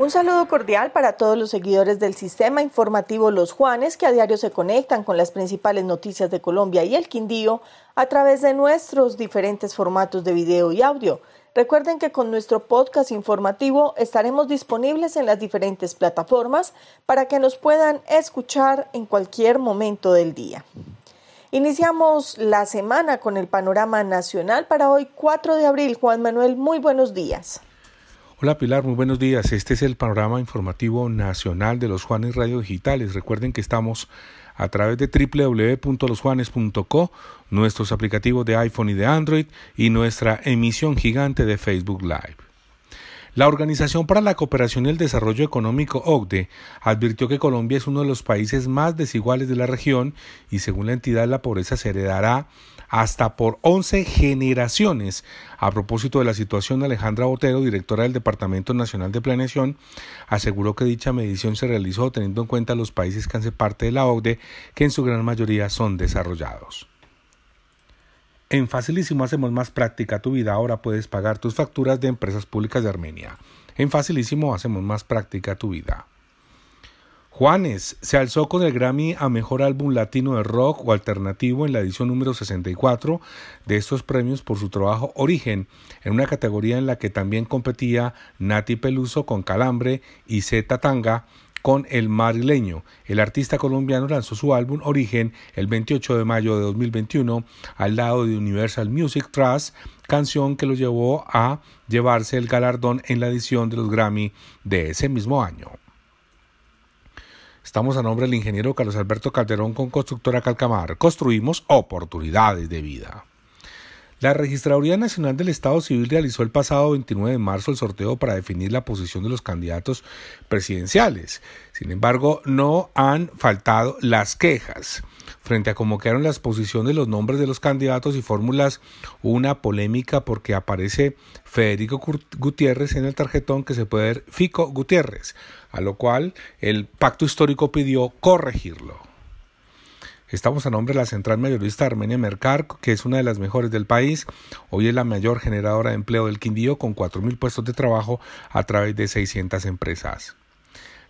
Un saludo cordial para todos los seguidores del sistema informativo Los Juanes que a diario se conectan con las principales noticias de Colombia y el Quindío a través de nuestros diferentes formatos de video y audio. Recuerden que con nuestro podcast informativo estaremos disponibles en las diferentes plataformas para que nos puedan escuchar en cualquier momento del día. Iniciamos la semana con el panorama nacional para hoy 4 de abril. Juan Manuel, muy buenos días. Hola Pilar, muy buenos días. Este es el panorama informativo nacional de los Juanes Radio Digitales. Recuerden que estamos a través de www.losjuanes.co, nuestros aplicativos de iPhone y de Android y nuestra emisión gigante de Facebook Live. La Organización para la Cooperación y el Desarrollo Económico OCDE advirtió que Colombia es uno de los países más desiguales de la región y según la entidad la pobreza se heredará hasta por 11 generaciones. A propósito de la situación, Alejandra Botero, directora del Departamento Nacional de Planeación, aseguró que dicha medición se realizó teniendo en cuenta los países que hacen parte de la OCDE, que en su gran mayoría son desarrollados. En Facilísimo hacemos más práctica tu vida. Ahora puedes pagar tus facturas de empresas públicas de Armenia. En Facilísimo hacemos más práctica tu vida. Juanes se alzó con el Grammy a Mejor Álbum Latino de Rock o Alternativo en la edición número 64 de estos premios por su trabajo Origen, en una categoría en la que también competía Nati Peluso con Calambre y Z Tanga con El Marileño. El artista colombiano lanzó su álbum Origen el 28 de mayo de 2021 al lado de Universal Music Trust, canción que lo llevó a llevarse el galardón en la edición de los Grammy de ese mismo año. Estamos a nombre del ingeniero Carlos Alberto Calderón con Constructora Calcamar. Construimos oportunidades de vida. La Registraduría Nacional del Estado Civil realizó el pasado 29 de marzo el sorteo para definir la posición de los candidatos presidenciales. Sin embargo, no han faltado las quejas. Frente a cómo quedaron las posiciones de los nombres de los candidatos y fórmulas, una polémica porque aparece Federico Gutiérrez en el tarjetón que se puede ver Fico Gutiérrez, a lo cual el pacto histórico pidió corregirlo. Estamos a nombre de la central mayorista Armenia Mercar, que es una de las mejores del país. Hoy es la mayor generadora de empleo del Quindío con 4.000 puestos de trabajo a través de 600 empresas.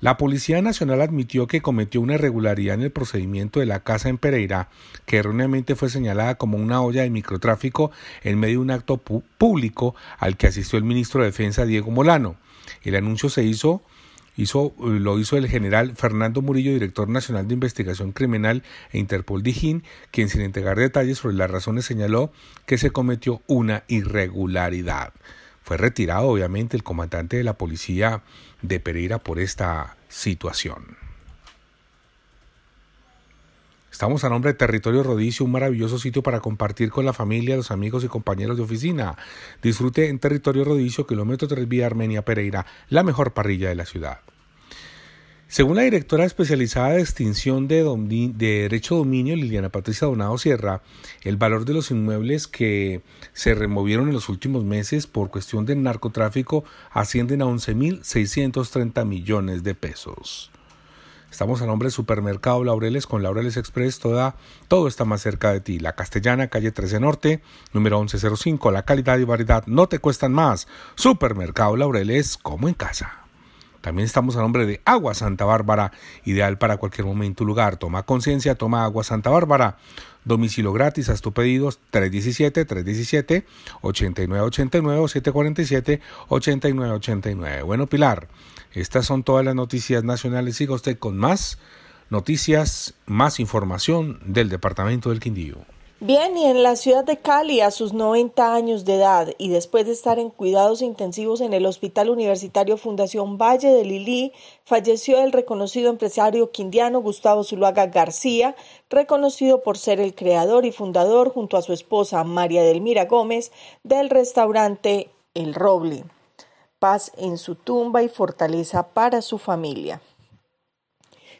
La Policía Nacional admitió que cometió una irregularidad en el procedimiento de la casa en Pereira, que erróneamente fue señalada como una olla de microtráfico en medio de un acto público al que asistió el ministro de Defensa Diego Molano. El anuncio se hizo Hizo, lo hizo el general Fernando Murillo, director nacional de investigación criminal e Interpol Dijín, quien sin entregar detalles sobre las razones señaló que se cometió una irregularidad. Fue retirado obviamente el comandante de la policía de Pereira por esta situación. Estamos a nombre de Territorio Rodicio, un maravilloso sitio para compartir con la familia, los amigos y compañeros de oficina. Disfrute en Territorio Rodicio, kilómetro 3 vía Armenia Pereira, la mejor parrilla de la ciudad. Según la directora especializada de extinción de, de, Derecho Dominio, Liliana Patricia Donado Sierra, el valor de los inmuebles que se removieron en los últimos meses por cuestión del narcotráfico ascienden a 11.630 millones de pesos. Estamos a nombre Supermercado Laureles con Laureles Express. Toda, todo está más cerca de ti. La Castellana, calle 13 Norte, número 1105. La calidad y variedad no te cuestan más. Supermercado Laureles, como en casa. También estamos a nombre de Agua Santa Bárbara, ideal para cualquier momento y lugar. Toma conciencia, toma Agua Santa Bárbara. Domicilio gratis, haz tu pedido 317-317-8989 747-8989. Bueno, Pilar, estas son todas las noticias nacionales. Siga usted con más noticias, más información del Departamento del Quindío. Bien, y en la ciudad de Cali, a sus 90 años de edad y después de estar en cuidados intensivos en el Hospital Universitario Fundación Valle de Lili, falleció el reconocido empresario quindiano Gustavo Zuluaga García, reconocido por ser el creador y fundador, junto a su esposa María Delmira Gómez, del restaurante El Roble paz en su tumba y fortaleza para su familia.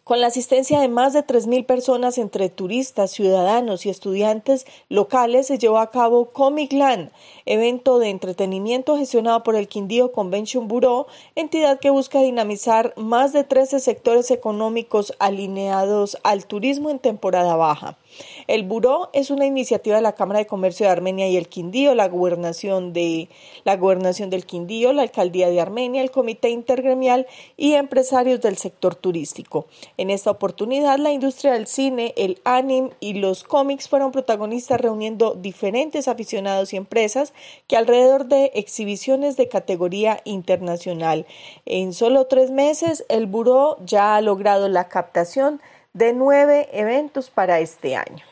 Con la asistencia de más de 3.000 personas entre turistas, ciudadanos y estudiantes locales, se llevó a cabo Comic Land, evento de entretenimiento gestionado por el Quindío Convention Bureau, entidad que busca dinamizar más de 13 sectores económicos alineados al turismo en temporada baja. El Buró es una iniciativa de la Cámara de Comercio de Armenia y el Quindío, la gobernación de la gobernación del Quindío, la alcaldía de Armenia, el Comité Intergremial y empresarios del sector turístico. En esta oportunidad, la industria del cine, el anime y los cómics fueron protagonistas reuniendo diferentes aficionados y empresas que alrededor de exhibiciones de categoría internacional. En solo tres meses, el Buró ya ha logrado la captación de nueve eventos para este año.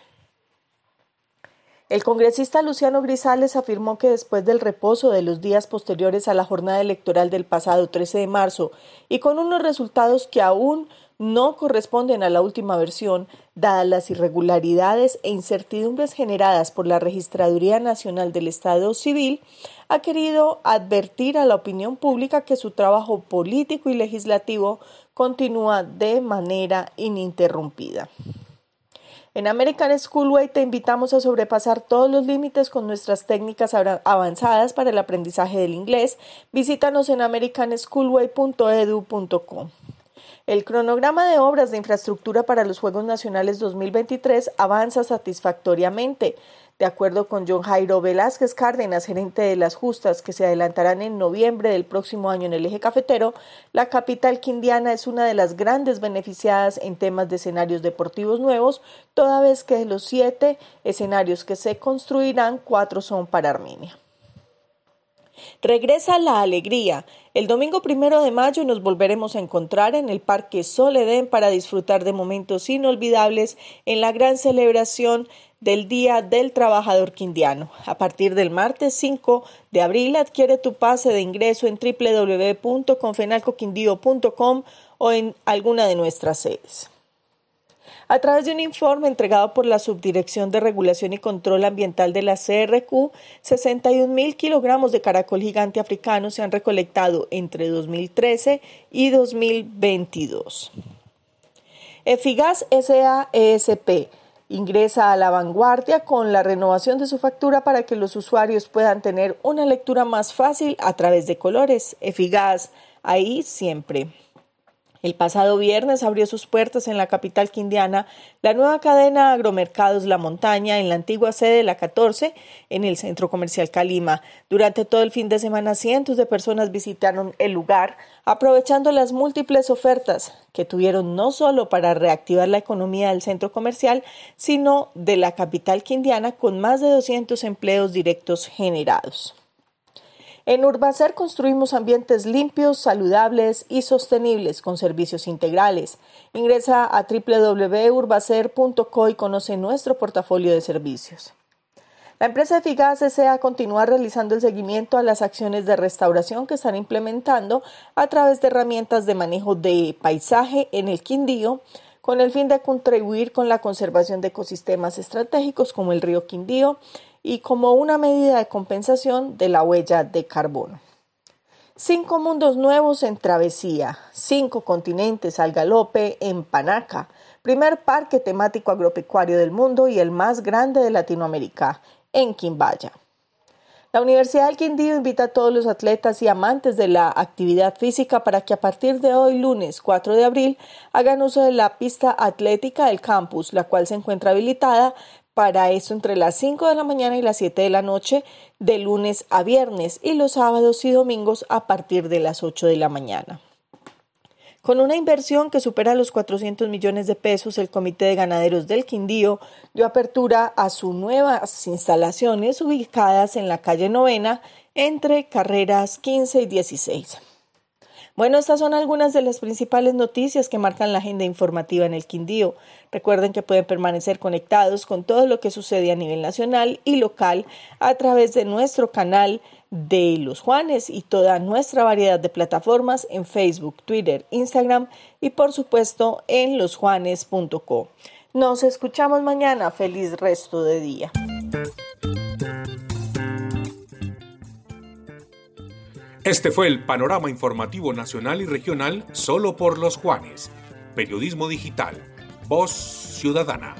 El congresista Luciano Grisales afirmó que después del reposo de los días posteriores a la jornada electoral del pasado 13 de marzo y con unos resultados que aún no corresponden a la última versión, dadas las irregularidades e incertidumbres generadas por la Registraduría Nacional del Estado Civil, ha querido advertir a la opinión pública que su trabajo político y legislativo continúa de manera ininterrumpida. En American Schoolway te invitamos a sobrepasar todos los límites con nuestras técnicas avanzadas para el aprendizaje del inglés. Visítanos en americanschoolway.edu.com. El cronograma de obras de infraestructura para los Juegos Nacionales 2023 avanza satisfactoriamente. De acuerdo con John Jairo Velázquez Cárdenas, gerente de las justas que se adelantarán en noviembre del próximo año en el eje cafetero, la capital quindiana es una de las grandes beneficiadas en temas de escenarios deportivos nuevos, toda vez que de los siete escenarios que se construirán, cuatro son para Armenia. Regresa la alegría. El domingo primero de mayo nos volveremos a encontrar en el Parque Soledén para disfrutar de momentos inolvidables en la gran celebración del Día del Trabajador Quindiano. A partir del martes 5 de abril adquiere tu pase de ingreso en www.confenalcoquindío.com o en alguna de nuestras sedes. A través de un informe entregado por la Subdirección de Regulación y Control Ambiental de la CRQ, 61 mil kilogramos de caracol gigante africano se han recolectado entre 2013 y 2022. Efigas SAESP ingresa a la vanguardia con la renovación de su factura para que los usuarios puedan tener una lectura más fácil a través de colores. Efigas, ahí siempre. El pasado viernes abrió sus puertas en la capital quindiana la nueva cadena Agromercados La Montaña en la antigua sede de la 14 en el centro comercial Calima. Durante todo el fin de semana cientos de personas visitaron el lugar aprovechando las múltiples ofertas que tuvieron no solo para reactivar la economía del centro comercial, sino de la capital quindiana con más de 200 empleos directos generados. En Urbacer construimos ambientes limpios, saludables y sostenibles con servicios integrales. Ingresa a www.urbacer.co y conoce nuestro portafolio de servicios. La empresa Eficaz desea continuar realizando el seguimiento a las acciones de restauración que están implementando a través de herramientas de manejo de paisaje en el Quindío, con el fin de contribuir con la conservación de ecosistemas estratégicos como el río Quindío y como una medida de compensación de la huella de carbono. Cinco mundos nuevos en travesía, cinco continentes al galope en Panaca, primer parque temático agropecuario del mundo y el más grande de Latinoamérica, en Quimbaya. La Universidad del Quindío invita a todos los atletas y amantes de la actividad física para que a partir de hoy, lunes 4 de abril, hagan uso de la pista atlética del campus, la cual se encuentra habilitada para eso entre las 5 de la mañana y las 7 de la noche de lunes a viernes y los sábados y domingos a partir de las 8 de la mañana. Con una inversión que supera los 400 millones de pesos, el Comité de Ganaderos del Quindío dio apertura a sus nuevas instalaciones ubicadas en la calle Novena entre carreras 15 y 16. Bueno, estas son algunas de las principales noticias que marcan la agenda informativa en el Quindío. Recuerden que pueden permanecer conectados con todo lo que sucede a nivel nacional y local a través de nuestro canal de Los Juanes y toda nuestra variedad de plataformas en Facebook, Twitter, Instagram y por supuesto en losjuanes.co. Nos escuchamos mañana. Feliz resto de día. Este fue el panorama informativo nacional y regional solo por los Juanes. Periodismo Digital. Voz Ciudadana.